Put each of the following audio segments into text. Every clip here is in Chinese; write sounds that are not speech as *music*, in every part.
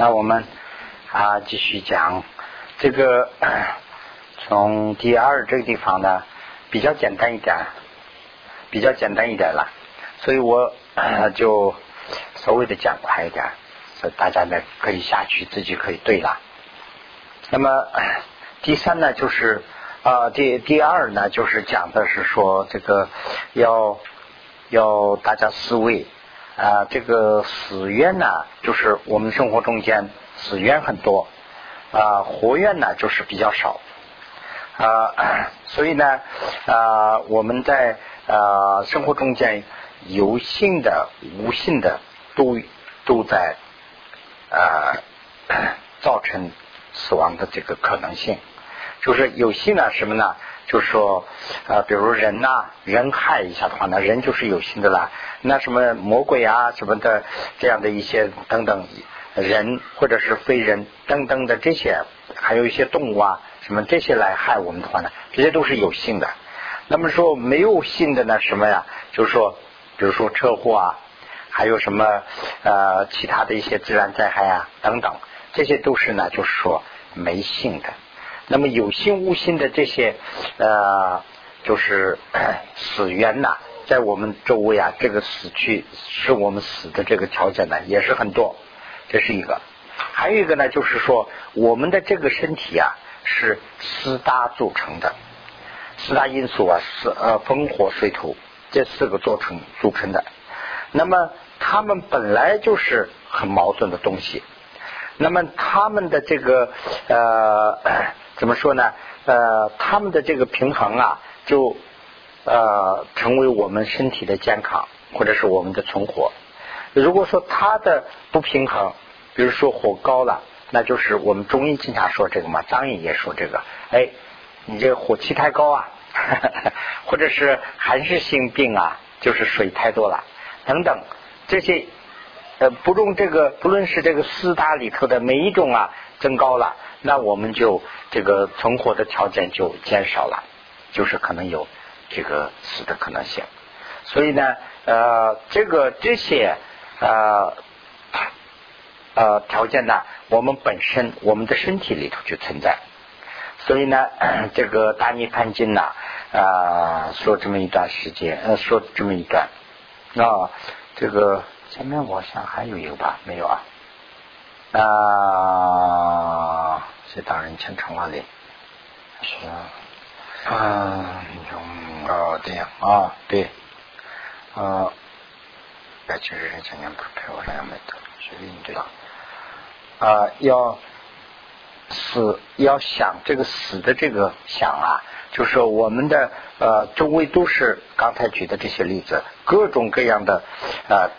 那我们啊继续讲这个，*coughs* 从第二这个地方呢比较简单一点，比较简单一点了，所以我 *coughs* 就稍微的讲快一点，所以大家呢可以下去自己可以对了。那么 *coughs* 第三呢就是啊第第二呢就是讲的是说这个要要大家思维。啊，这个死冤呢，就是我们生活中间死冤很多，啊，活愿呢就是比较少，啊，*coughs* 所以呢，啊，我们在啊生活中间有性的、无性的都都在啊 *coughs* 造成死亡的这个可能性，就是有性呢什么呢？就是说，啊，比如人呐，人害一下的话，那人就是有心的啦。那什么魔鬼啊，什么的，这样的一些等等，人或者是非人等等的这些，还有一些动物啊，什么这些来害我们的话呢，这些都是有性的。那么说没有性的呢，什么呀？就是说，比如说车祸啊，还有什么呃其他的一些自然灾害啊等等，这些都是呢，就是说没性的。那么有心无心的这些呃，就是 *coughs* 死冤呐，在我们周围啊，这个死去使我们死的这个条件呢，也是很多。这是一个，还有一个呢，就是说我们的这个身体啊，是四大组成的，四大因素啊，是呃风火水土这四个组成组成的。那么他们本来就是很矛盾的东西，那么他们的这个呃。怎么说呢？呃，他们的这个平衡啊，就呃成为我们身体的健康，或者是我们的存活。如果说它的不平衡，比如说火高了，那就是我们中医经常说这个嘛，张医也说这个。哎，你这火气太高啊，*laughs* 或者是寒湿性病啊，就是水太多了，等等这些呃，不论这个不论是这个四大里头的每一种啊，增高了。那我们就这个存活的条件就减少了，就是可能有这个死的可能性。所以呢，呃，这个这些呃呃条件呢，我们本身我们的身体里头就存在。所以呢，这个大涅盘经呢啊说这么一段时间，呃说这么一段啊，这个前面我想还有一个吧，没有啊。啊，是大人请长话的，是啊，用啊对啊对。啊，该去人今年不陪我来没得，是应对啊，要死要想这个死的这个想啊，就是我们的呃周围都是刚才举的这些例子，各种各样的啊，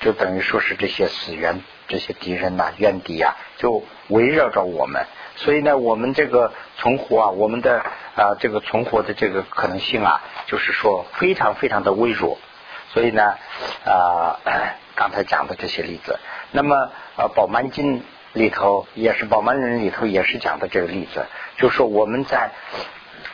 就等于说是这些死源。这些敌人呐，怨敌呀，就围绕着我们，所以呢，我们这个存活啊，我们的啊这个存活的这个可能性啊，就是说非常非常的微弱。所以呢，啊 *coughs* 刚才讲的这些例子，那么呃《宝曼经》里头也是《宝曼人》里头也是讲的这个例子，就说我们在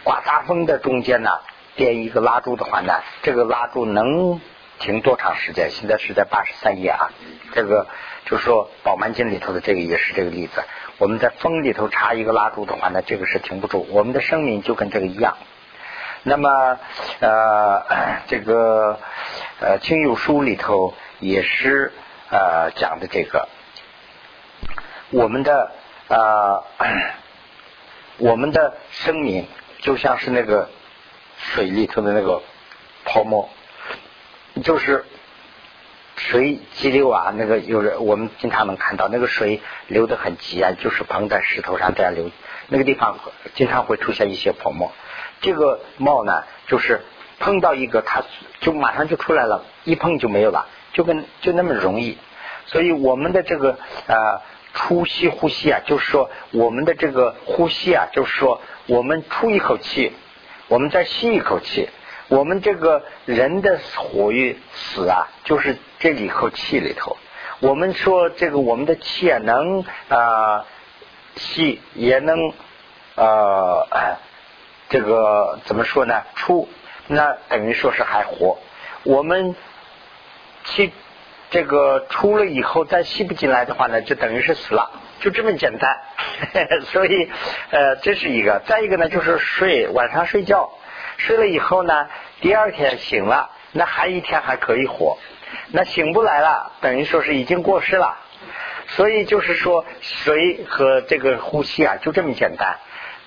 刮大风的中间呢，点一个蜡烛的话呢，这个蜡烛能停多长时间？现在是在八十三页啊，这个。就说《宝鬘经》里头的这个也是这个例子。我们在风里头插一个蜡烛的话呢，这个是停不住。我们的生命就跟这个一样。那么呃，*clears throat* 这个呃《清幽书》里头也是呃讲的这个，我们的呃 *clears throat* 我们的生命就像是那个水里头的那个泡沫，就是。水急流啊，那个有人我们经常能看到，那个水流得很急啊，就是碰在石头上这样流，那个地方经常会出现一些泡沫。这个冒呢，就是碰到一个，它就马上就出来了，一碰就没有了，就跟就那么容易。所以我们的这个呃出吸呼吸啊，就是说我们的这个呼吸啊，就是说我们出一口气，我们再吸一口气。我们这个人的活与死啊，就是这一口气里头。我们说这个我们的气啊，能啊吸也能呃这个怎么说呢？出那等于说是还活。我们气这个出了以后再吸不进来的话呢，就等于是死了，就这么简单。*laughs* 所以呃，这是一个。再一个呢，就是睡晚上睡觉，睡了以后呢，第二天醒了，那还一天还可以活。那醒不来了，等于说是已经过世了。所以就是说，水和这个呼吸啊，就这么简单。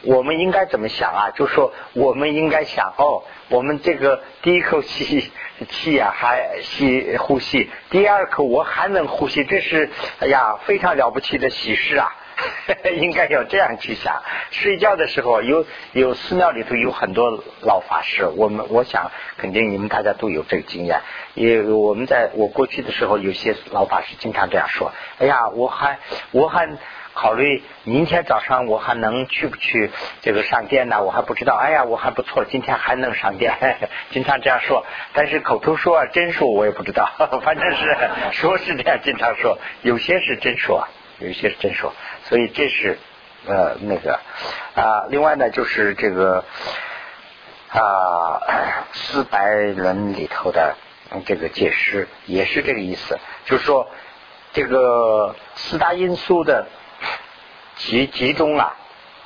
我们应该怎么想啊？就说我们应该想哦，我们这个第一口气气啊还吸呼吸，第二口我还能呼吸，这是哎呀非常了不起的喜事啊！*laughs* 应该要这样去想。睡觉的时候，有有寺庙里头有很多老法师，我们我想肯定你们大家都有这个经验。也我们在我过去的时候，有些老法师经常这样说：“哎呀，我还我还。”考虑明天早上我还能去不去这个上殿呢？我还不知道。哎呀，我还不错，今天还能上殿，*laughs* 经常这样说。但是口头说啊真说，我也不知道。*laughs* 反正是说是这样，经常说。有些是真说，有一些是真说。所以这是呃那个啊。另外呢，就是这个啊四百人里头的这个解释也是这个意思，就是说这个四大因素的。集集中了，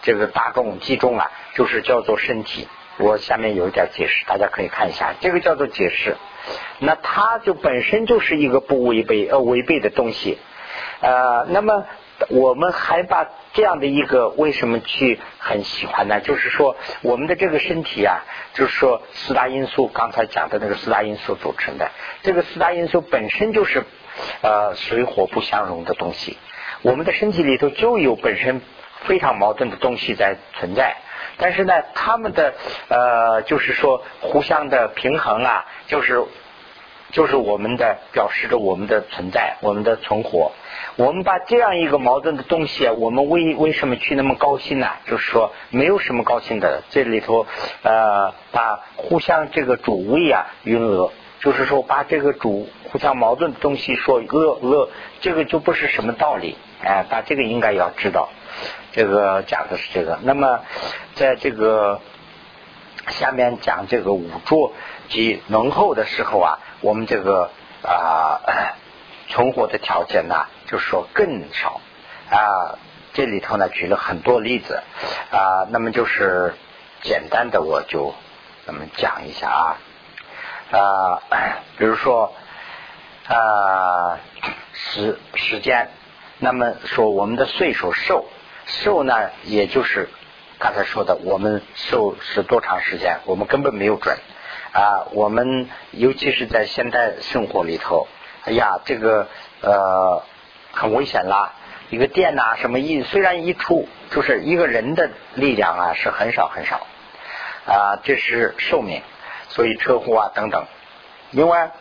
这个大众集中了，就是叫做身体。我下面有一点解释，大家可以看一下，这个叫做解释。那它就本身就是一个不违背呃违背的东西。呃，那么我们还把这样的一个为什么去很喜欢呢？就是说我们的这个身体啊，就是说四大因素，刚才讲的那个四大因素组成的。这个四大因素本身就是呃水火不相容的东西。我们的身体里头就有本身非常矛盾的东西在存在，但是呢，他们的呃，就是说互相的平衡啊，就是就是我们的表示着我们的存在，我们的存活。我们把这样一个矛盾的东西，我们为为什么去那么高兴呢？就是说没有什么高兴的，这里头呃，把互相这个主谓啊云讹。就是说，把这个主互相矛盾的东西说恶恶，这个就不是什么道理。哎，把这个应该要知道。这个讲的是这个。那么，在这个下面讲这个五浊及浓厚的时候啊，我们这个啊 *coughs* 存活的条件呢，就是说更少啊。这里头呢举了很多例子啊，那么就是简单的我就那么讲一下啊。啊，*coughs* 比如说啊时时间，那么说我们的岁数寿寿呢，也就是刚才说的，我们寿是多长时间，我们根本没有准啊。我们尤其是在现代生活里头，哎呀，这个呃很危险啦。一个电呐，什么一虽然一出，就是一个人的力量啊是很少很少啊，这是寿命。所以车祸啊等等，另外，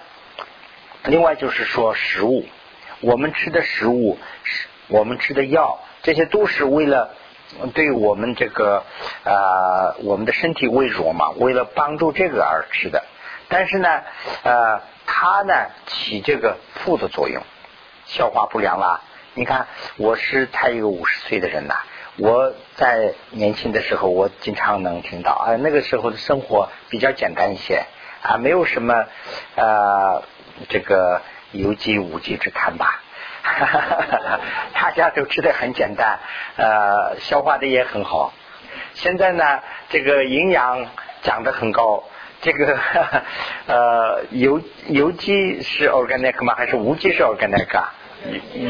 另外就是说食物，我们吃的食物，我们吃的药，这些都是为了对我们这个啊我们的身体为弱嘛，为了帮助这个而吃的。但是呢，呃，它呢起这个负的作用，消化不良啦。你看，我是才一个五十岁的人呐。我在年轻的时候，我经常能听到啊，那个时候的生活比较简单一些啊，没有什么呃这个有机无机之谈吧，哈哈哈哈大家都吃的很简单，呃，消化的也很好。现在呢，这个营养讲的很高，这个 *laughs* 呃有有机是 organic 吗？还是无机是 organic？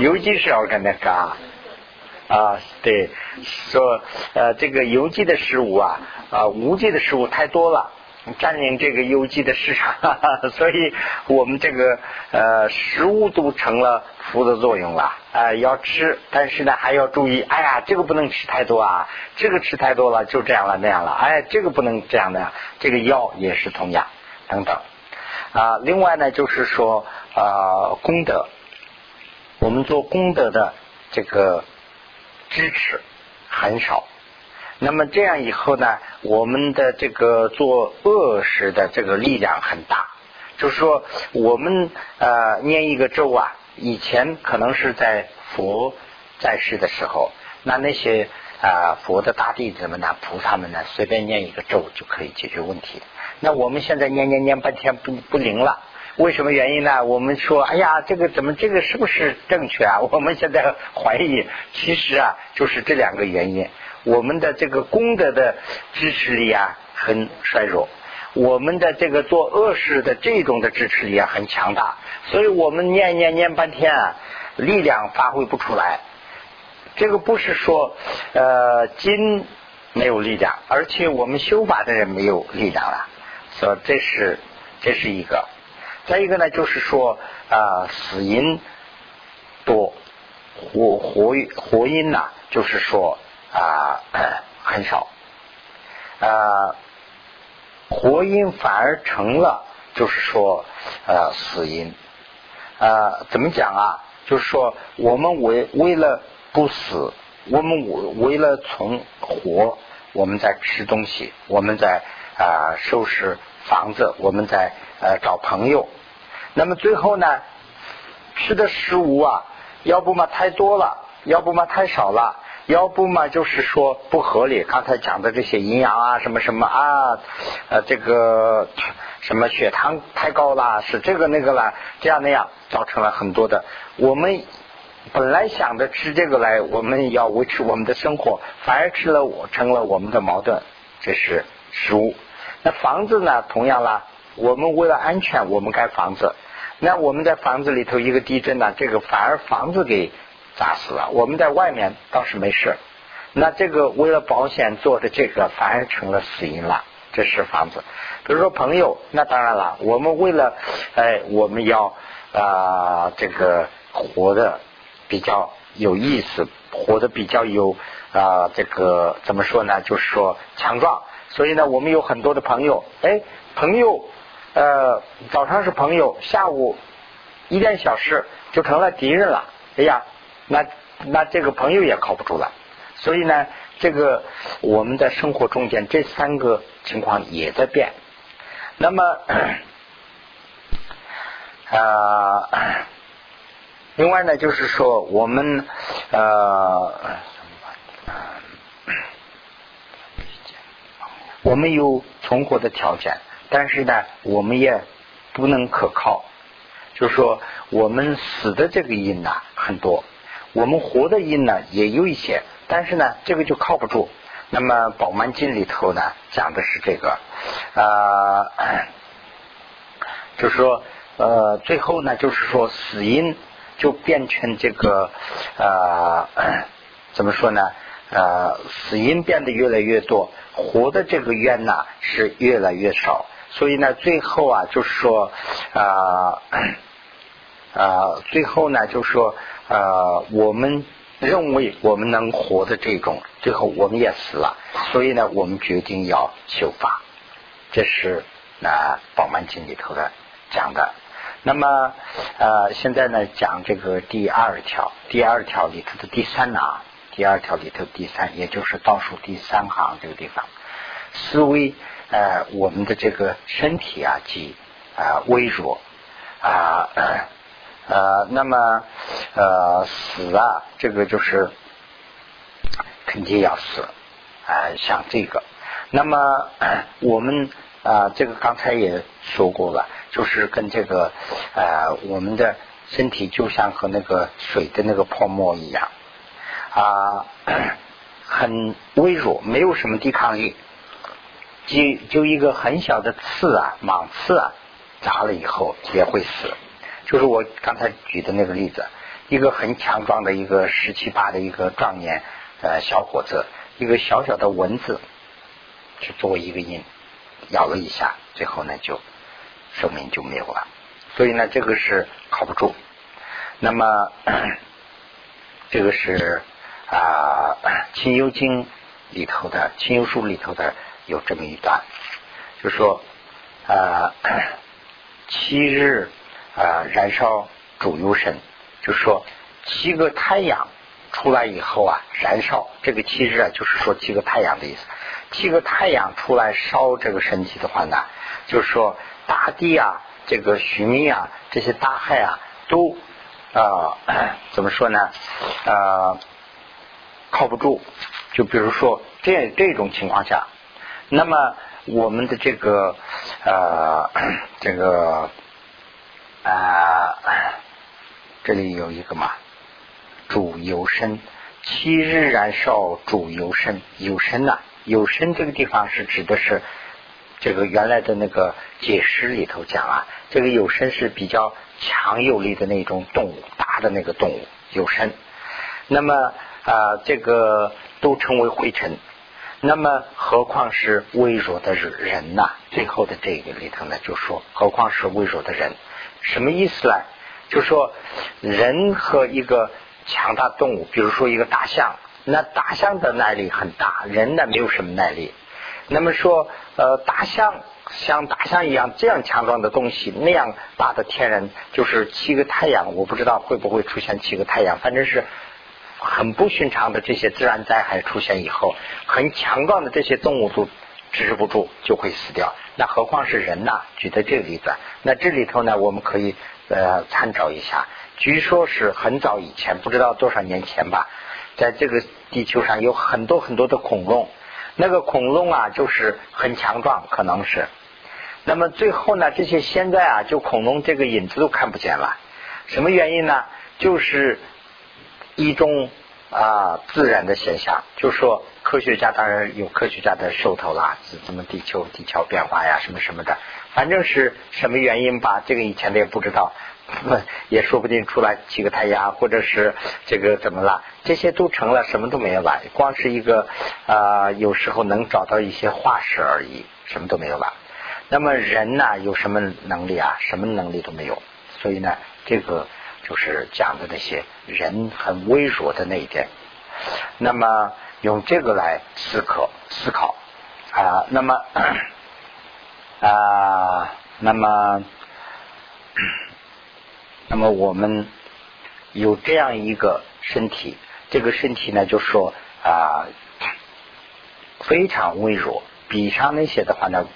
有机是 organic。啊，对，说呃，这个有机的食物啊，啊，无机的食物太多了，占领这个有机的市场，*laughs* 所以我们这个呃食物都成了福的作用了啊，要吃，但是呢还要注意，哎呀，这个不能吃太多啊，这个吃太多了就这样了那样了，哎，这个不能这样的，这个药也是同样等等啊。另外呢，就是说啊，功德，我们做功德的这个。支持很少，那么这样以后呢，我们的这个做恶事的这个力量很大。就是说，我们呃念一个咒啊，以前可能是在佛在世的时候，那那些啊佛的大弟子们呢、菩萨们呢，随便念一个咒就可以解决问题。那我们现在念念念半天不不灵了，为什么原因呢？我们说，哎呀，这个怎么这个是不是正确啊？我们现在怀疑，其实啊，就是这两个原因。我们的这个功德的支持力啊很衰弱，我们的这个做恶事的这种的支持力啊很强大，所以我们念念念半天啊，力量发挥不出来。这个不是说呃金没有力量，而且我们修法的人没有力量了，所以这是这是一个。再一个呢，就是说啊死因多，活活活因呐，就是说。啊，*clears throat* 很少，啊，活因反而成了，就是说，呃，死因，啊，怎么讲啊？就是说，我们为为了不死，我们为为了存活，我们在吃东西，我们在啊收拾房子，我们在呃找朋友，那么最后呢，吃的食物啊，要不嘛太多了，要不嘛太少了。要不嘛，就是说不合理。刚才讲的这些营养啊，什么什么啊，呃，这个什么血糖太高了，是这个那个了，这样那样，造成了很多的。我们本来想着吃这个来，我们要维持我们的生活，反而吃了我成了我们的矛盾。这是食物。那房子呢？同样啦，我们为了安全，我们盖房子。那我们在房子里头一个地震呢，这个反而房子给。砸死了，我们在外面倒是没事。那这个为了保险做的这个，反而成了死因了。这是房子。比如说朋友，那当然了，我们为了哎，我们要啊这个活的比较有意思，活的比较有啊这个怎么说呢？就是说强壮。所以呢，我们有很多的朋友，哎，朋友呃早上是朋友，下午一点小事就成了敌人了。哎呀！那那这个朋友也靠不住了，所以呢，这个我们在生活中间这三个情况也在变。那么啊，另外呢，就是说我们呃，我们有存活的条件，但是呢，我们也不能可靠，就是说我们死的这个因呐很多。我们活的因呢也有一些，但是呢这个就靠不住。那么《宝鬘经》里头呢讲的是这个，啊，*clears throat* 就是说呃最后呢就是说死因就变成这个呃 *clears throat* 怎么说呢？呃死因变得越来越多，活的这个冤呢是越来越少。所以呢最后啊就是说啊啊最后呢就是说。*clears throat* 呃，我们认为我们能活的这种，最后我们也死了，所以呢，我们决定要修法。这是那《宝鬘经》里头的讲的。那么呃，现在呢，讲这个第二条，第二条里头的第三啊，第二条里头第三，也就是倒数第三行这个地方，思维呃，我们的这个身体啊，及啊微弱啊。呃，呃那么呃死啊，这个就是肯定要死啊，像这个。那么我们啊，这个刚才也说过了，就是跟这个呃，我们的身体就像和那个水的那个泡沫一样啊，很微弱，没有什么抵抗力，就就一个很小的刺啊，芒刺啊，扎了以后也会死。就是我刚才举的那个例子，一个很强壮的一个十七八的一个壮年呃小伙子，一个小小的蚊子，去作为一个因，咬了一下，最后呢就生命就没有了。所以呢，这个是靠不住。那么 *coughs* 这个是啊《清幽经》里头的《清幽书》里头的有这么一段，就说啊 *coughs* 七日。啊，燃烧主幽神，就是说七个太阳出来以后啊，燃烧这个七日啊，就是说七个太阳的意思。七个太阳出来烧这个身体的话呢，就是说大地啊，这个虚弥啊，这些大害啊，都啊 *coughs* 怎么说呢？呃，靠不住。就比如说这这种情况下，那么我们的这个呃 *coughs* 这个。啊，这里有一个嘛，主有身，七日燃烧主有身，有身呐，有身这个地方是指的是这个原来的那个解释里头讲啊，这个有身是比较强有力的那种动物，大的那个动物有身，那么啊，这个都称为灰尘。那么，何况是微弱的人呐？最后的这个里头呢，就说何况是微弱的人，什么意思呢？就说人和一个强大动物，比如说一个大象，那大象的耐力很大，人呢没有什么耐力。那么说，呃，大象像大象一样这样强壮的东西，那样大的天人，就是七个太阳，我不知道会不会出现七个太阳，反正是。很不寻常的这些自然灾害出现以后，很强壮的这些动物都支持不住，就会死掉。那何况是人呐？举的这个例子，那这里头呢，我们可以呃参照一下。据说是很早以前，不知道多少年前吧，在这个地球上有很多很多的恐龙，那个恐龙啊，就是很强壮，可能是。那么最后呢，这些现在啊，就恐龙这个影子都看不见了。什么原因呢？就是。一种啊自然的现象，就说科学家当然有科学家的手头啦，是怎么地球地壳变化呀，什么什么的，反正是什么原因吧，这个以前的也不知道，*laughs* 也说不定出来几个太阳，或者是这个怎么了，这些都成了，什么都没有了，光是一个啊，有时候能找到一些化石而已，什么都没有了。那么人呢，有什么能力啊？什么能力都没有，所以呢，这个。就是讲的那些人很微弱的那一点，那么用这个来思考思考啊，那么啊，那么那么我们有这样一个身体，这个身体呢，就说啊非常微弱，比上那些的话呢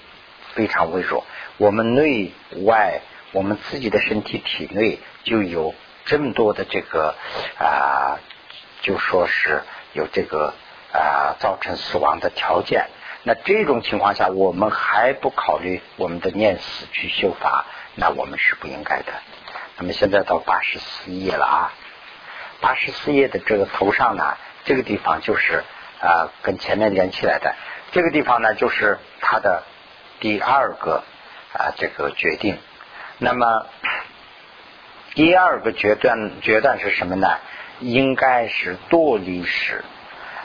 非常微弱。我们内外，我们自己的身体体内就有。这么多的这个啊，就说是有这个啊造成死亡的条件。那这种情况下，我们还不考虑我们的念死去修法，那我们是不应该的。那么现在到八十四页了啊，八十四页的这个头上呢，这个地方就是啊跟前面连起来的。这个地方呢，就是它的第二个啊这个决定。那么。第二个决断决断是什么呢？应该是多历史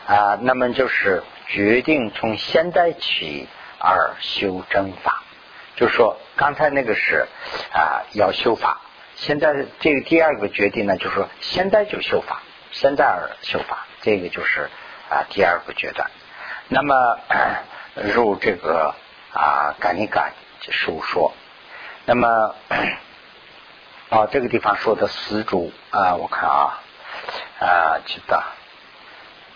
啊，那么就是决定从现在起而修正法，就说刚才那个是啊要修法，现在这个第二个决定呢，就是说现在就修法，现在而修法，这个就是啊第二个决断。那么入这个啊感应感书说，那么。啊，这个地方说的死主啊，我看啊啊，知道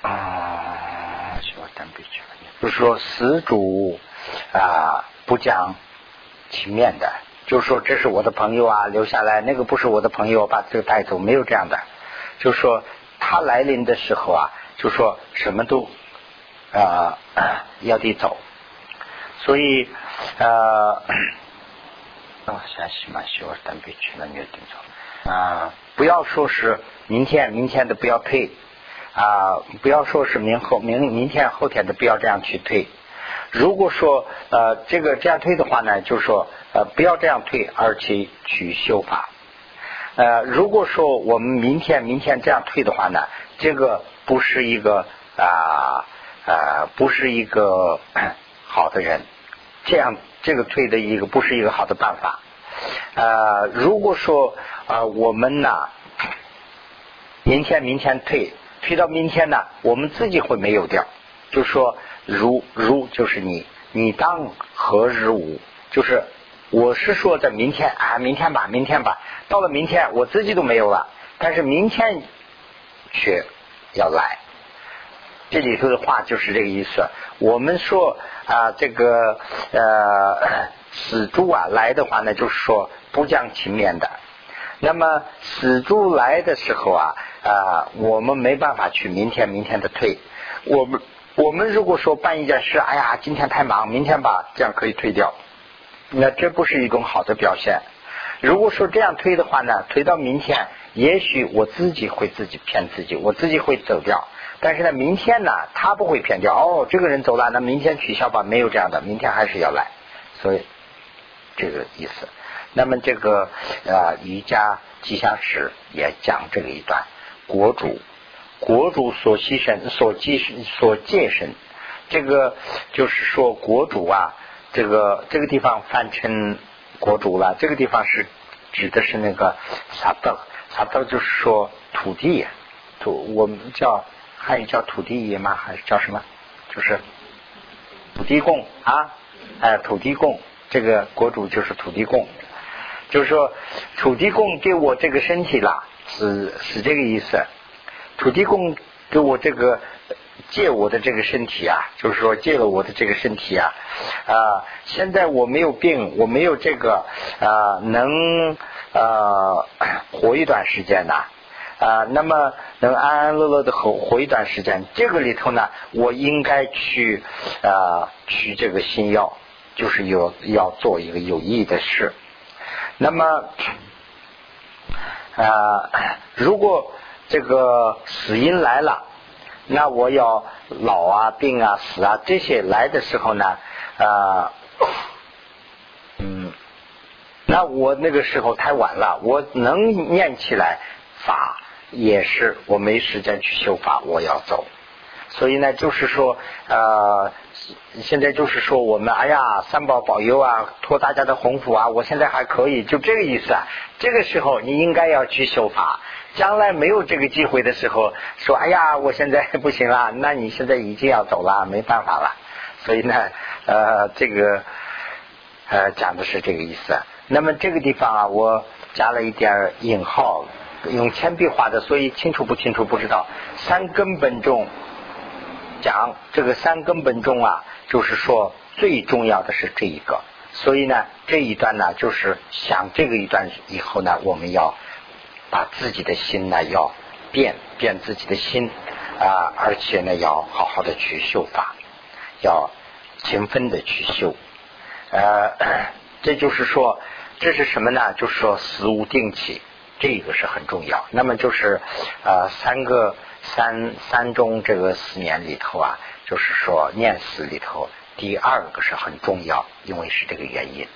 啊，我等笔去就是说死主啊不讲情面的，就是说这是我的朋友啊，留下来那个不是我的朋友，把这个带走，没有这样的。就是说他来临的时候啊，就说什么都啊 *coughs* 要得走，所以呃。啊，现在起码需要单倍去了，你就定错啊！不要说是明天，明天的不要退啊！不要说是明后明明天后天的不要这样去退。如果说呃这个这样退的话呢，就是说呃不要这样退，而且去修法。呃，如果说我们明天明天这样退的话呢，这个不是一个啊啊不是一个好的人，这样。这个退的一个不是一个好的办法。呃，如果说啊，我们呢，明天明天退，退到明天呢，我们自己会没有掉。就说如如就是你，你当何日无？就是我是说在明天啊，明天吧，明天吧。到了明天，我自己都没有了，但是明天却要来。这里头的话就是这个意思。我们说啊，这个呃死猪啊来的话呢，就是说不讲情面的。那么死猪来的时候啊啊，我们没办法去明天明天的退。我们我们如果说办一件事，哎呀，今天太忙，明天吧，这样可以退掉。那这不是一种好的表现。如果说这样推的话呢，推到明天，也许我自己会自己骗自己，我自己会走掉。但是呢，明天呢，他不会骗掉。哦，这个人走了，那明天取消吧，没有这样的，明天还是要来。所以这个意思。那么这个啊，瑜伽吉祥史也讲这个一段，国主，国主所牺牲、所寄、所戒身，这个就是说国主啊，这个这个地方翻成国主了，这个地方是指的是那个萨德，萨德就是说土地，土我们叫。还有叫土地爷吗？还是叫什么？就是土地公啊，哎，土地公，这个国主就是土地公，就是说土地公给我这个身体啦，是是这个意思。土地公给我这个借我的这个身体啊，就是说借了我的这个身体啊啊，现在我没有病，我没有这个啊，能呃活一段时间呐。啊，啊那么能安安乐乐的活活一段时间，这个里头呢，我应该去啊取这个新药，就是有要做一个有意义的事。那么啊，如果这个死因来了，那我要老啊、病啊、死啊这些来的时候呢，啊，嗯，那我那个时候太晚了，我能念起来法。也是我没时间去修法，我要走。所以呢，就是说，呃，现在就是说，我们哎呀，三宝保佑啊，托大家的鸿福啊，我现在还可以，就这个意思啊。这个时候你应该要去修法，将来没有这个机会的时候，说哎呀，我现在不行了，那你现在已经要走了，没办法了。所以呢，呃，这个呃讲的是这个意思。那么这个地方啊，我加了一点引号。用铅笔画的，所以清楚不清楚不知道。三根本中讲这个三根本中啊，就是说最重要的是这一个。所以呢，这一段呢，就是想这个一段以后呢，我们要把自己的心呢要变变自己的心啊，而且呢要好好的去修法，要勤奋的去修。呃，这就是说，这是什么呢？就是说死无定期。这个是很重要。那么就是呃三个三三中这个四年里头啊，就是说念死里头第二个是很重要，因为是这个原因。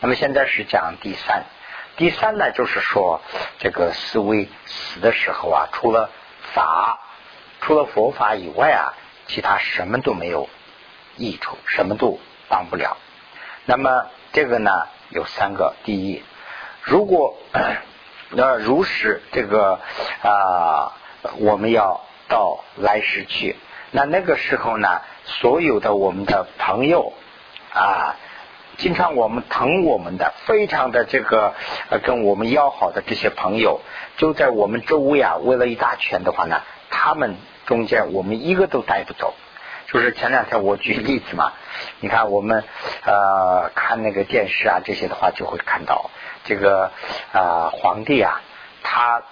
那么现在是讲第三，第三呢就是说这个思维死的时候啊，除了法，除了佛法以外啊，其他什么都没有益处，什么都帮不了。那么这个呢有三个，第一，如果。那如实这个啊，我们要到来时去。那那个时候呢，所有的我们的朋友啊，经常我们疼我们的，非常的这个跟我们要好的这些朋友，就在我们周围啊，围了一大圈的话呢，他们中间我们一个都带不走。就是前两天我举例子嘛，你看我们呃看那个电视啊这些的话，就会看到。这个啊，皇帝啊，他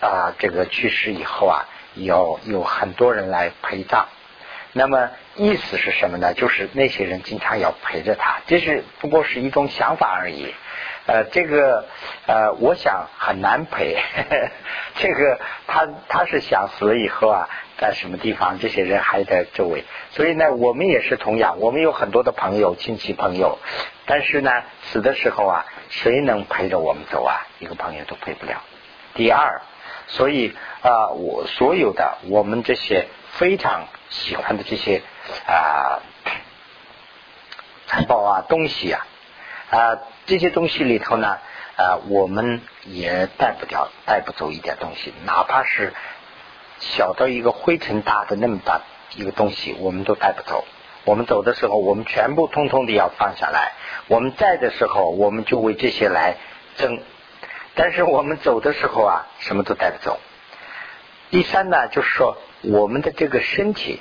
啊，这个去世以后啊，有有很多人来陪葬。那么意思是什么呢？就是那些人经常要陪着他，这是不过是一种想法而已。呃，这个呃，我想很难陪。*laughs* 这个他他是想死了以后啊，在什么地方，这些人还在周围。所以呢，我们也是同样，我们有很多的朋友、亲戚朋友，但是呢，死的时候啊。谁能陪着我们走啊？一个朋友都陪不了。第二，所以啊，我所有的我们这些非常喜欢的这些啊财宝啊东西啊啊这些东西里头呢啊，我们也带不掉，带不走一点东西，哪怕是小到一个灰尘大的那么大一个东西，我们都带不走。我们走的时候，我们全部通通的要放下来。我们在的时候，我们就为这些来争；但是我们走的时候啊，什么都带不走。第三呢，就是说我们的这个身体，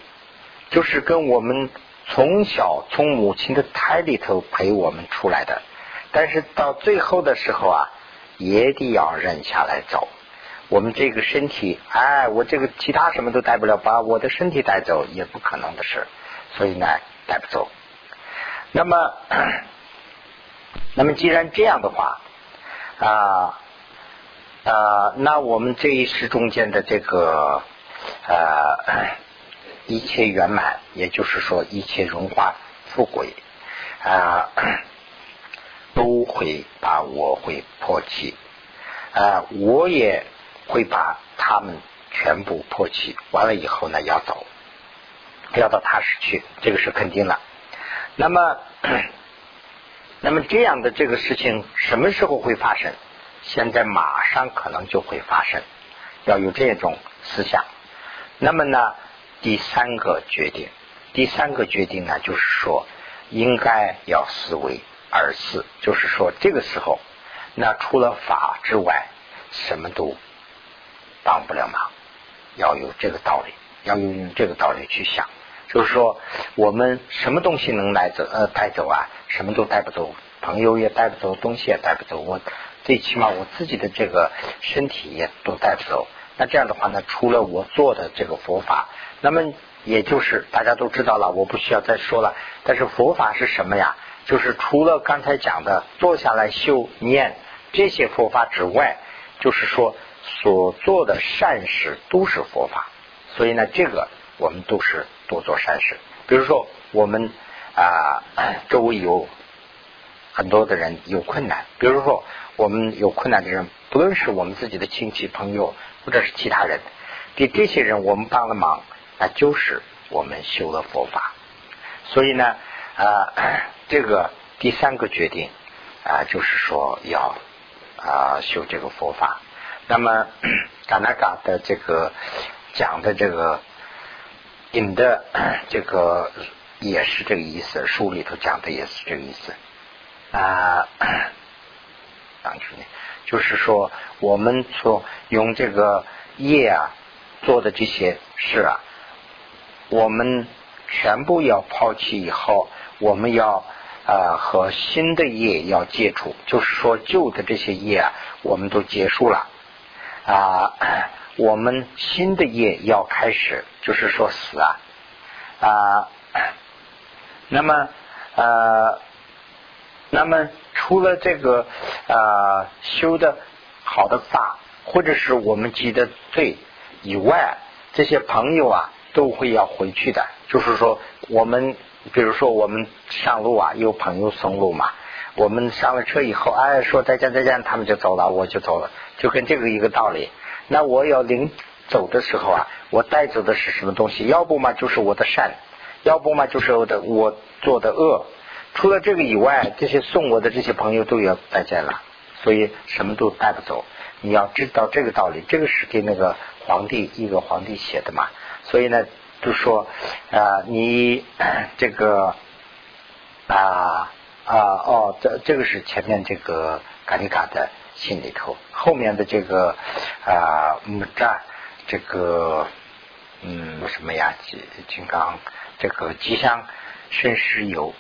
就是跟我们从小从母亲的胎里头陪我们出来的，但是到最后的时候啊，也得要忍下来走。我们这个身体，哎，我这个其他什么都带不了，把我的身体带走也不可能的事。所以呢，带不走。那么，*clears throat* 那么既然这样的话，啊啊，那我们这一世中间的这个呃一切圆满，也就是说一切荣华富贵啊，*clears throat* 都会把我会破弃啊，我也会把他们全部破弃。完了以后呢，要走，要到踏实去，这个是肯定了。那么。那么这样的这个事情什么时候会发生？现在马上可能就会发生，要有这种思想。那么呢，第三个决定，第三个决定呢，就是说应该要思维而思，就是说这个时候，那除了法之外，什么都帮不了忙，要有这个道理，要用这个道理去想。就是说，我们什么东西能来走呃带走啊？什么都带不走，朋友也带不走，东西也带不走。我最起码我自己的这个身体也都带不走。那这样的话呢，除了我做的这个佛法，那么也就是大家都知道了，我不需要再说了。但是佛法是什么呀？就是除了刚才讲的坐下来修念这些佛法之外，就是说所做的善事都是佛法。所以呢，这个我们都是。多做善事，比如说我们啊 *clears throat* 周围有很多的人有困难，比如说我们有困难的人，不论是我们自己的亲戚朋友或者是其他人，给这些人我们帮了忙，那就是我们修了佛法。所以呢啊 *clears throat* 这个第三个决定啊就是说要啊修这个佛法。那么 *clears throat* 嘎那嘎的这个讲的这个。引的 *clears throat* 这个也是这个意思，书里头讲的也是这个意思啊。*clears throat* 当初呢，就是说我们所用这个业啊做的这些事啊，我们全部要抛弃以后，我们要啊和新的业要接触，就是说旧的这些业啊，我们都结束了啊。*clears throat* 我们新的业要开始，就是说死啊啊，那么呃，那么除了这个啊修的好的法，或者是我们积的罪以外，这些朋友啊都会要回去的。就是说，我们比如说我们上路啊，有朋友送路嘛，我们上了车以后，哎，说再见再见，他们就走了，我就走了，就跟这个一个道理。那我要临走的时候啊，我带走的是什么东西？要不嘛就是我的善，要不嘛就是我的我做的恶。除了这个以外，这些送我的这些朋友都要再见了，所以什么都带不走。你要知道这个道理，这个是给那个皇帝一个皇帝写的嘛。所以呢，就说啊，你这个啊啊哦，这这个是前面这个嘎里嘎的。信里头，后面的这个啊木扎，这个嗯什么呀？金金刚这个吉祥申时游，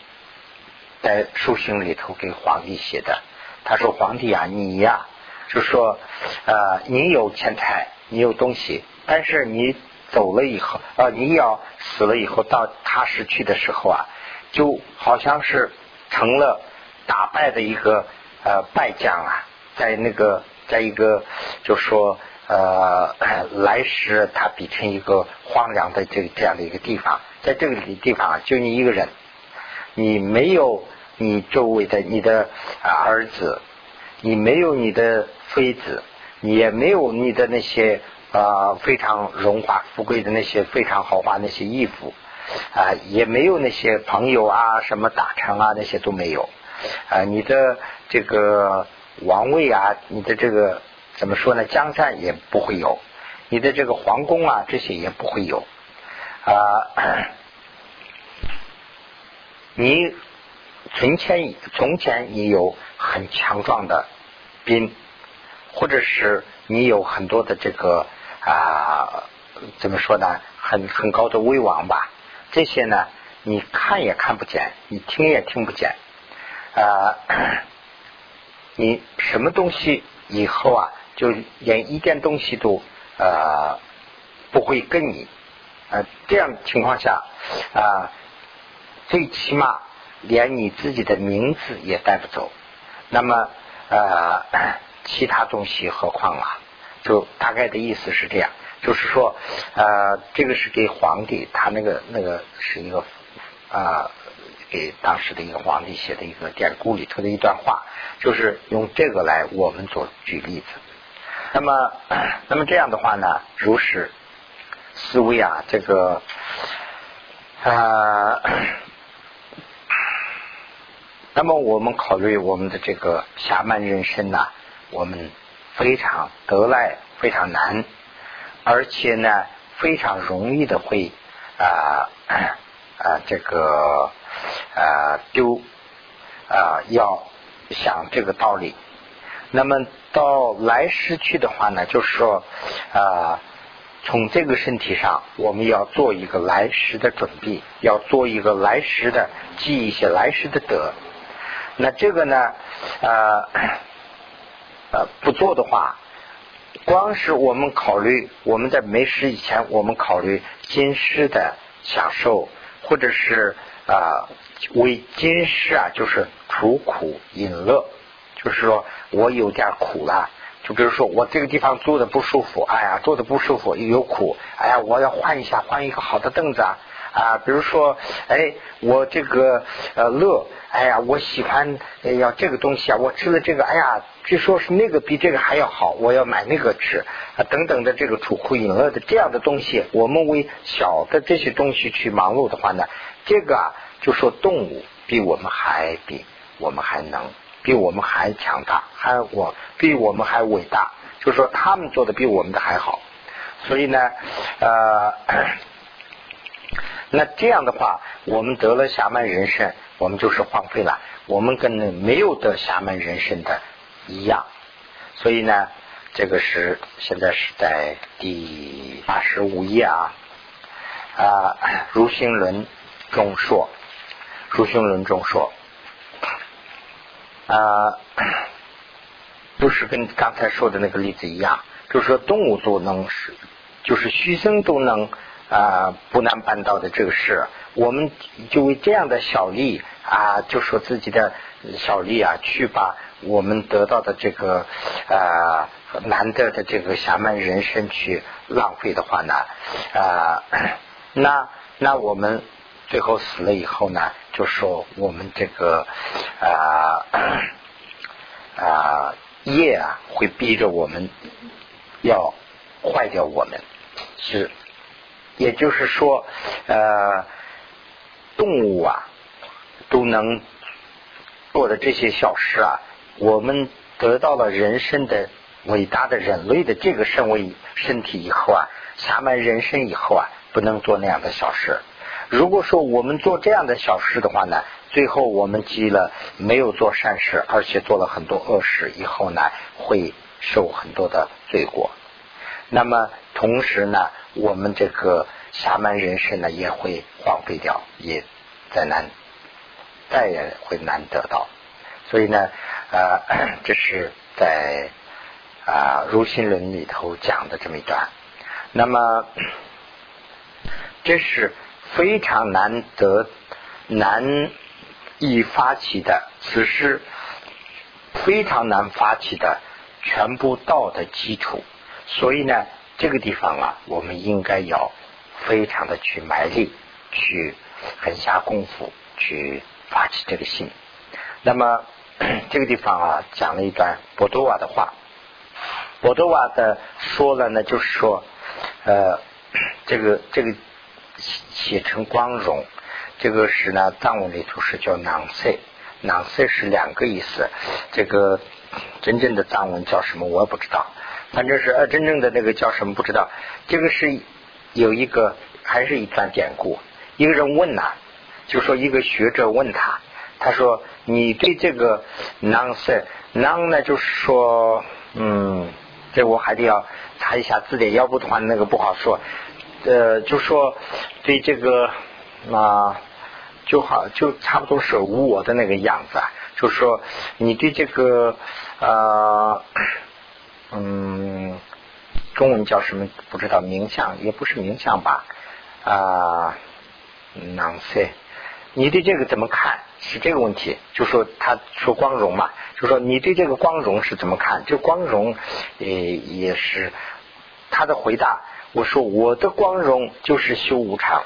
在书信里头给皇帝写的。他说：“皇帝啊，你呀，就说啊，你有钱财，你有东西，但是你走了以后啊，你要死了以后到他失去的时候啊，就好像是成了打败的一个呃败将啊。”在那个，在一个，就说呃，*coughs* 来时他比成一个荒凉的这这样的一个地方，在这个地方就你一个人，你没有你周围的你的儿子，你没有你的妃子，你也没有你的那些啊非常荣华富贵的那些非常豪华那些衣服啊，也没有那些朋友啊什么大臣啊那些都没有啊，你的这个。王位啊，你的这个怎么说呢？江山也不会有，你的这个皇宫啊，这些也不会有啊。你从前从前你有很强壮的兵，或者是你有很多的这个啊，怎么说呢？很很高的威望吧？这些呢，你看也看不见，你听也听不见啊。*clears throat* 你什么东西以后啊，就连一点东西都呃不会跟你呃这样情况下啊，最起码连你自己的名字也带不走。那么呃其他东西何况啊？就大概的意思是这样，就是说，呃，这个是给皇帝，他那个那个是一个啊，给当时的一个皇帝写的一个典故里头的一段话，就是用这个来我们做举例子。那么，*coughs* 那么这样的话呢，如是思维啊，这个啊，*coughs* 那么我们考虑我们的这个侠满人生呢，我们。非常得来非常难，而且呢非常容易的会啊啊这个啊丢啊要想这个道理。那么到来世去的话呢，就是说啊从这个身体上，我们要做一个来世的准备，要做一个来世的记一些来世的德。那这个呢啊。呃，不做的话，光是我们考虑我们在没事以前，我们考虑今世的享受，或者是啊为今世啊，就是除苦引乐，就是说我有点苦了，就比如说我这个地方坐的不舒服，哎呀，坐的不舒服有苦，哎呀，我要换一下，换一个好的凳子啊。啊，比如说，哎，我这个呃乐，哎呀，我喜欢要这个东西啊，我吃了这个，哎呀，据说是那个比这个还要好，我要买那个吃啊，等等的这个出苦引乐的这样的东西，我们为小的这些东西去忙碌的话呢，这个啊，就说动物比我们还比我们还能，比我们还强大，还我比我们还伟大，就是说他们做的比我们的还好，所以呢，呃。那这样的话，我们得了侠门人身，我们就是荒废了。我们跟那没有得侠门人身的一样。所以呢，这个是现在是在第八十五页啊啊，如心论中说，如心论中说啊，就是跟刚才说的那个例子一样，就是说动物都能是，就是虚生都能。啊，不难办到的这个事，我们就为这样的小利啊，就说自己的小利啊，去把我们得到的这个啊难得的这个侠满人生去浪费的话呢，啊，那那我们最后死了以后呢，就说我们这个啊啊业啊会逼着我们要坏掉我们是。也就是说，呃，动物啊都能做的这些小事啊，我们得到了人生的伟大的人类的这个身为身体以后啊，下面人生以后啊，不能做那样的小事。如果说我们做这样的小事的话呢，最后我们积了没有做善事，而且做了很多恶事，以后呢会受很多的罪过。那么同时呢？我们这个侠满人生呢，也会荒废掉，也再难，再也会难得到。所以呢，呃，这是在啊《如心论》里头讲的这么一段。那么，这是非常难得、难以发起的，此时非常难发起的全部道的基础。所以呢。这个地方啊，我们应该要非常的去埋力，去很下功夫去发起这个心。那么 *clears throat* 这个地方啊，讲了一段波多瓦的话。波多瓦的说了呢，就是说，呃，*clears throat* 这个这个写成光荣，这个是呢藏文里头是叫囊塞，囊塞是两个意思。这个真正的藏文叫什么，我也不知道。反正是呃，真正的那个叫什么不知道。这个是有一个，还是一段典故。一个人问呐，就说一个学者问他，他说：“你对这个囊色囊呢，就是说，嗯，这我还得要查一下字典，要不的话那个不好说。呃，就说对这个啊，就好就差不多是无我的那个样子，就说你对这个啊。”嗯，中文叫什么不知道？冥想也不是冥想吧？啊，囊塞，你对这个怎么看？是这个问题，就说他说光荣嘛，就说你对这个光荣是怎么看？这光荣，呃，也是他的回答。我说我的光荣就是修无常，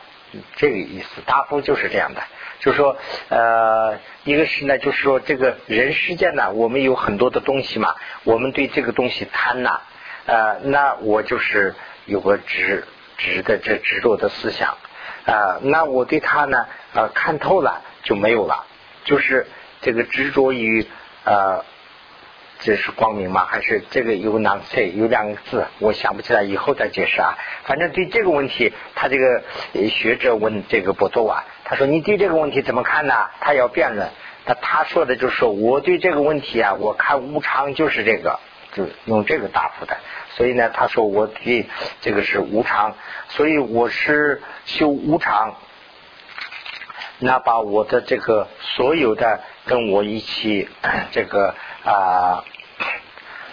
这个意思。大夫就是这样的，就是说呃，一个是呢，就是说这个人世间呢，我们有很多的东西嘛，我们对这个东西贪呐，呃，那我就是有个执执的这执着的思想啊，那我对他呢，呃，看透了就没有了，就是这个执着于呃。这是光明吗？还是这个有两字有两个字，我想不起来，以后再解释啊。反正对这个问题，他这个学者问这个博多瓦，他说：“你对这个问题怎么看呢？”他要辩论，那他说的就是，我对这个问题啊，我看无常就是这个，就用这个答复的。所以呢，他说我对这个是无常，所以我是修无常，那把我的这个所有的跟我一起 *clears throat* 这个。啊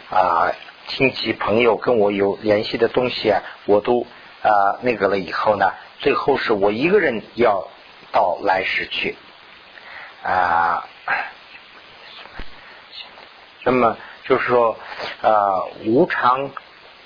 啊，亲戚朋友跟我有联系的东西啊，我都啊那个了以后呢，最后是我一个人要到来世去啊。那么就是说啊，无常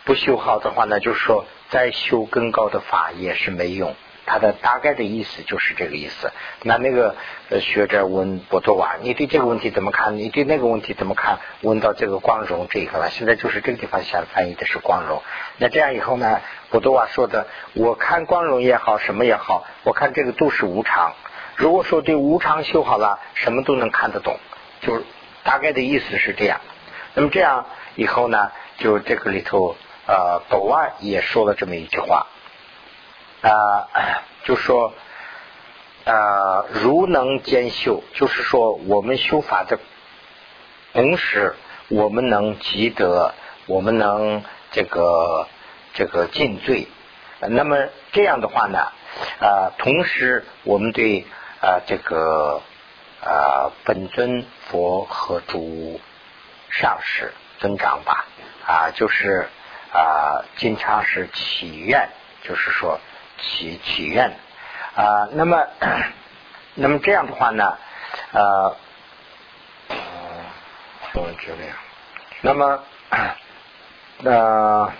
不修好的话呢，就是说再修更高的法也是没用。他的大概的意思就是这个意思。那那个学者问波多瓦，你对这个问题怎么看？你对那个问题怎么看？问到这个光荣这一个了。现在就是这个地方想翻译的是光荣。那这样以后呢？波多瓦说的，我看光荣也好，什么也好，我看这个都是无常。如果说对无常修好了，什么都能看得懂。就是大概的意思是这样。那么这样以后呢？就这个里头，呃，斗万也说了这么一句话。啊，就说啊，如能兼修，就是说我们修法的同时，我们能积德，我们能这个这个尽罪。那么这样的话呢，啊，同时我们对啊这个啊本尊佛和诸上师尊长吧，啊，就是啊经常是祈愿，就是说。祈祈愿啊，那么那么这样的话呢，呃，我这样，那么呃，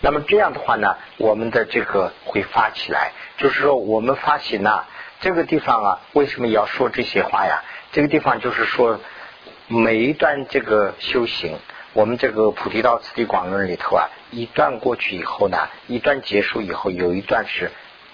那么这样的话呢，我们的这个会发起来，就是说我们发起呢，这个地方啊，为什么要说这些话呀？这个地方就是说，每一段这个修行。我们这个菩提道次第广论里头啊，一段过去以后呢，一段结束以后，有一段是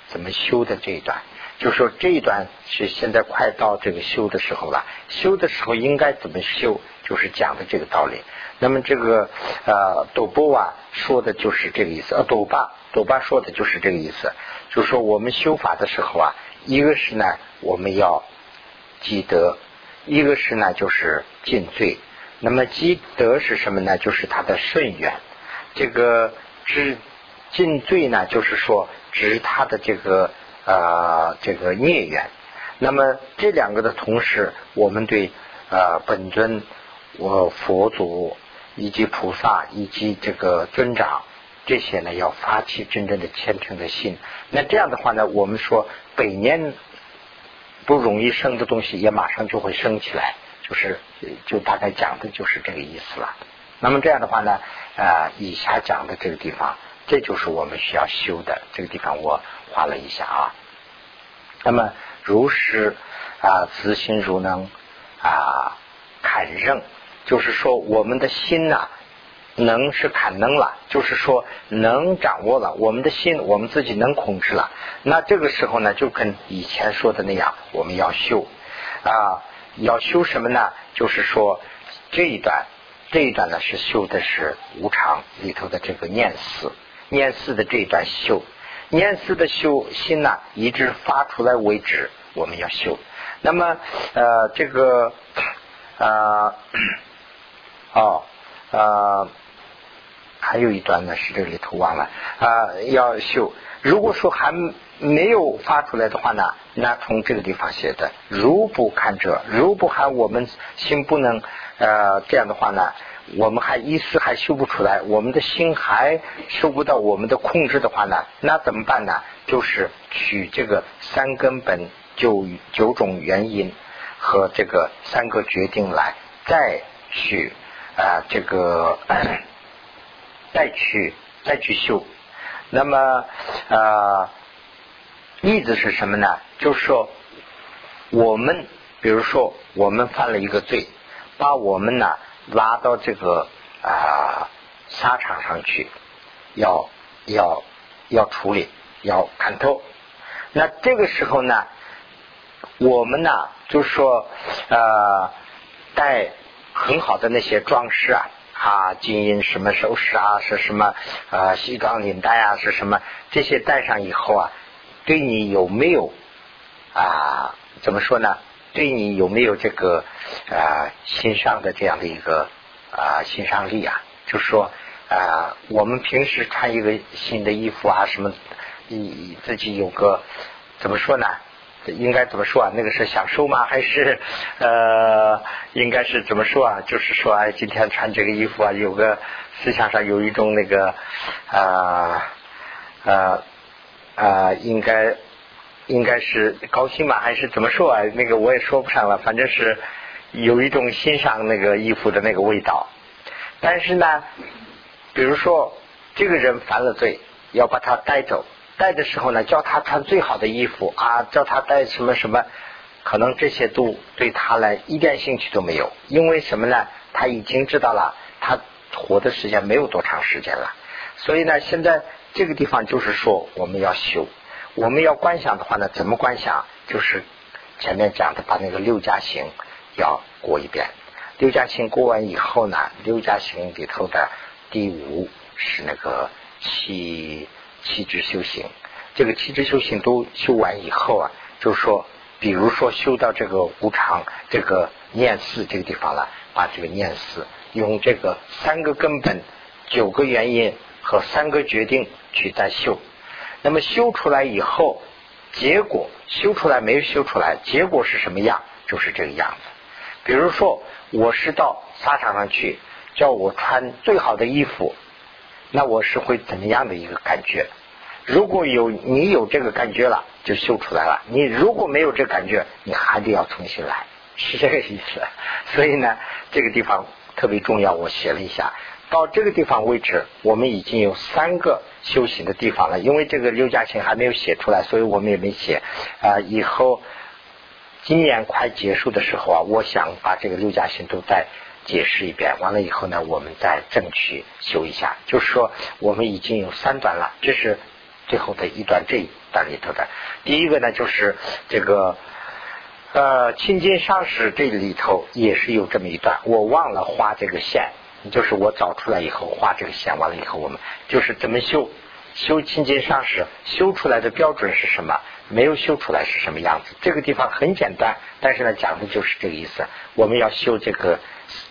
怎么修的这一段，就说这一段是现在快到这个修的时候了。修的时候应该怎么修，就是讲的这个道理。那么这个呃斗波啊说的就是这个意思，呃斗巴斗巴说的就是这个意思，就说我们修法的时候啊，一个是呢我们要积德，一个是呢就是尽罪。那么积德是什么呢？就是他的顺缘。这个知尽罪呢，就是说知他的这个呃这个孽缘。那么这两个的同时，我们对呃本尊、我佛祖以及菩萨以及这个尊长这些呢，要发起真正的虔诚的心。那这样的话呢，我们说百年不容易生的东西，也马上就会生起来。就是，就大概讲的就是这个意思了。那么这样的话呢，呃，以下讲的这个地方，这就是我们需要修的这个地方，我画了一下啊。那么如是啊，自心如能啊，堪任，就是说我们的心呐，能是堪能了，就是说能掌握了我们的心，我们自己能控制了。那这个时候呢，就跟以前说的那样，我们要修啊。要修什么呢？就是说这一段，这一段呢是修的是无常里头的这个念思，念思的这一段修，念思的修心呢，一直发出来为止，我们要修。那么呃，这个啊，*clears throat* 哦啊，还有一段呢是这里头忘了啊，要修。如果说还没有发出来的话呢，那从这个地方写的，如不看者，如不还我们心不能呃这样的话呢，我们还一丝还修不出来，我们的心还受不到我们的控制的话呢，那怎么办呢？就是取这个三根本九九种原因和这个三个决定来再去啊这个再去再去修。那么啊例子是什么呢？就是说我们比如说我们犯了一个罪，把我们呢拉到这个啊沙场上去，要要要处理，要看透。那这个时候呢，我们呢，就是说，呃，带很好的那些装饰啊，啊，金银什么首饰啊，是什么呃西装领带啊，是什么这些戴上以后啊，对你有没有啊？怎么说呢？对你有没有这个啊欣赏的这样的一个啊欣赏力啊？就是说啊，我们平时穿一个新的衣服啊，什么？你自己有个怎么说呢？应该怎么说啊？那个是享受吗？*laughs* 还是呃，应该是怎么说啊？就是说，哎，今天穿这个衣服啊，有个思想上有一种那个啊啊，应该应该是高兴吧？还是怎么说啊？那个我也说不上了，反正是有一种欣赏那个衣服的那个味道。但是呢，比如说这个人犯了罪，要把他带走。带的时候呢，叫他穿最好的衣服啊，叫他带什么什么，可能这些都对他来一点兴趣都没有。因为什么呢？他已经知道了，他活的时间没有多长时间了。所以呢，现在这个地方就是说，我们要修，我们要观想的话呢，怎么观想？就是前面讲的，把那个六加行要过一遍。六加行过完以后呢，六加行里头的第五是那个七。气质修行，这个气质修行都修完以后啊，就是说，比如说修到这个无常、这个念四这个地方了，把这个念四用这个三个根本、九个原因和三个决定去再修。那么修出来以后，结果修出来没有修出来，结果是什么样？就是这个样子。比如说，我是到沙场上去，叫我穿最好的衣服。那我是会怎么样的一个感觉？如果有你有这个感觉了，就修出来了；你如果没有这感觉，你还得要重新来，是这个意思。所以呢，这个地方特别重要，我写了一下。到这个地方为止，我们已经有三个修行的地方了。因为这个六加行还没有写出来，所以我们也没写。啊，以后今年快结束的时候啊，我想把这个六加行都再。解释一遍，完了以后呢，我们再正去修一下。就是说，我们已经有三段了，这是最后的一段这一段里头的。第一个呢，就是这个呃清净上师这里头也是有这么一段，我忘了画这个线，就是我找出来以后画这个线，完了以后我们就是怎么修修清净上师，修出来的标准是什么？没有修出来是什么样子？这个地方很简单，但是呢，讲的就是这个意思。我们要修这个。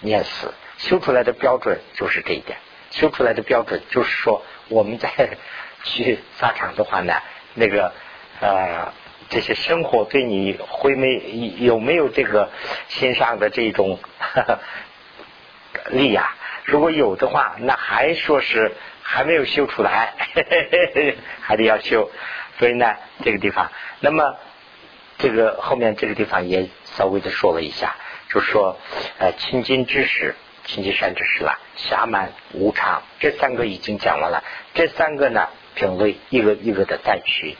念死修出来的标准就是这一点，修出来的标准就是说，我们在 *laughs* 去沙场的话呢，那个呃这些生活对你会没有没有这个心上的这种力呀？如果有的话，那还说是还没有修出来，*laughs* 还得要修。所以呢，这个地方，那么这个后面这个地方也稍微的说了一下。就说，呃，清净知识、清净善知识了，暇满无常，这三个已经讲完了。这三个呢，品位一个一个的再去，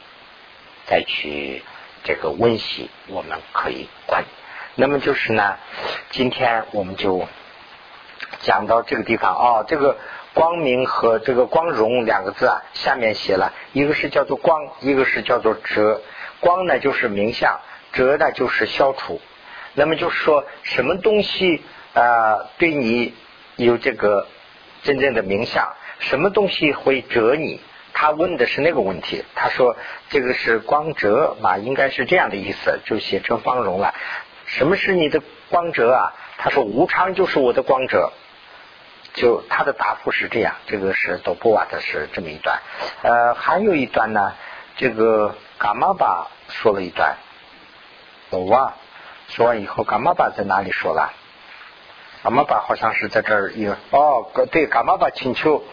再去这个温习，我们可以观。那么就是呢，今天我们就讲到这个地方哦。这个光明和这个光荣两个字啊，下面写了一个是叫做光，一个是叫做折。光呢就是明相，折呢就是消除。那么就是说，什么东西啊对你有这个真正的名相？什么东西会折你？他问的是那个问题。他说这个是光折嘛，应该是这样的意思，就写成光荣了。什么是你的光折啊？他说无常就是我的光者。就他的答复是这样，这个是多波瓦的是这么一段。呃，还有一段呢，这个伽玛巴说了一段，多瓦。说完以后，伽玛巴在哪里说了？伽玛巴好像是在这儿有哦，对，伽玛巴请求，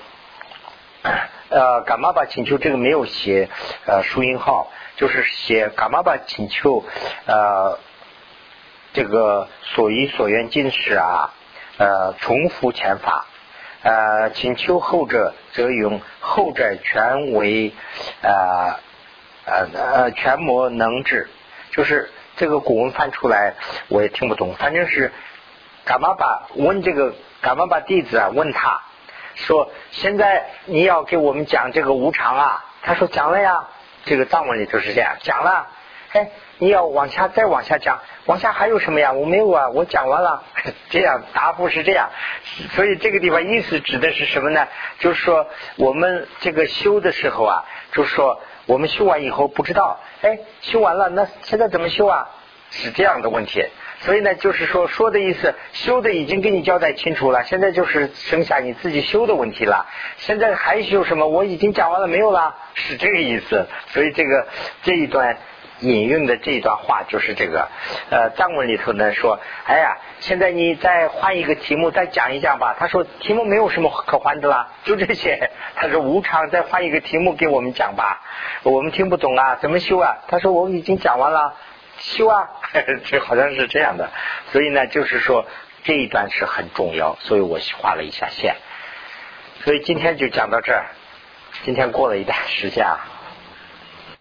呃，伽玛巴请求这个没有写呃输音号，就是写伽玛巴请求呃这个所依所愿尽时啊，呃，重复前法，呃，请求后者则用后者全为呃呃呃全模能治，就是这个古文翻出来我也听不懂，反正是干嘛把问这个干嘛把弟子啊问他说现在你要给我们讲这个无常啊，他说讲了呀，这个藏文里头是这样讲了，哎。你要往下再往下讲，往下还有什么呀？我没有啊，我讲完了。*laughs* 这样答复是这样，所以这个地方意思指的是什么呢？就是说我们这个修的时候啊，就是说我们修完以后不知道，哎，修完了，那现在怎么修啊？是这样的问题。所以呢，就是说说的意思，修的已经给你交代清楚了，现在就是剩下你自己修的问题了。现在还修什么？我已经讲完了，没有了，是这个意思。所以这个这一段。引用的这一段话就是这个，呃，藏文里头呢说，哎呀，现在你再换一个题目，再讲一讲吧。他说题目没有什么可换的啦，*laughs* 就这些。他说无常，再换一个题目给我们讲吧，我们听不懂啊，怎么修啊？他说我已经讲完了，修啊，*laughs* 这好像是这样的。所以呢，就是说这一段是很重要，所以我画了一下线。所以今天就讲到这儿，今天过了一段时间啊。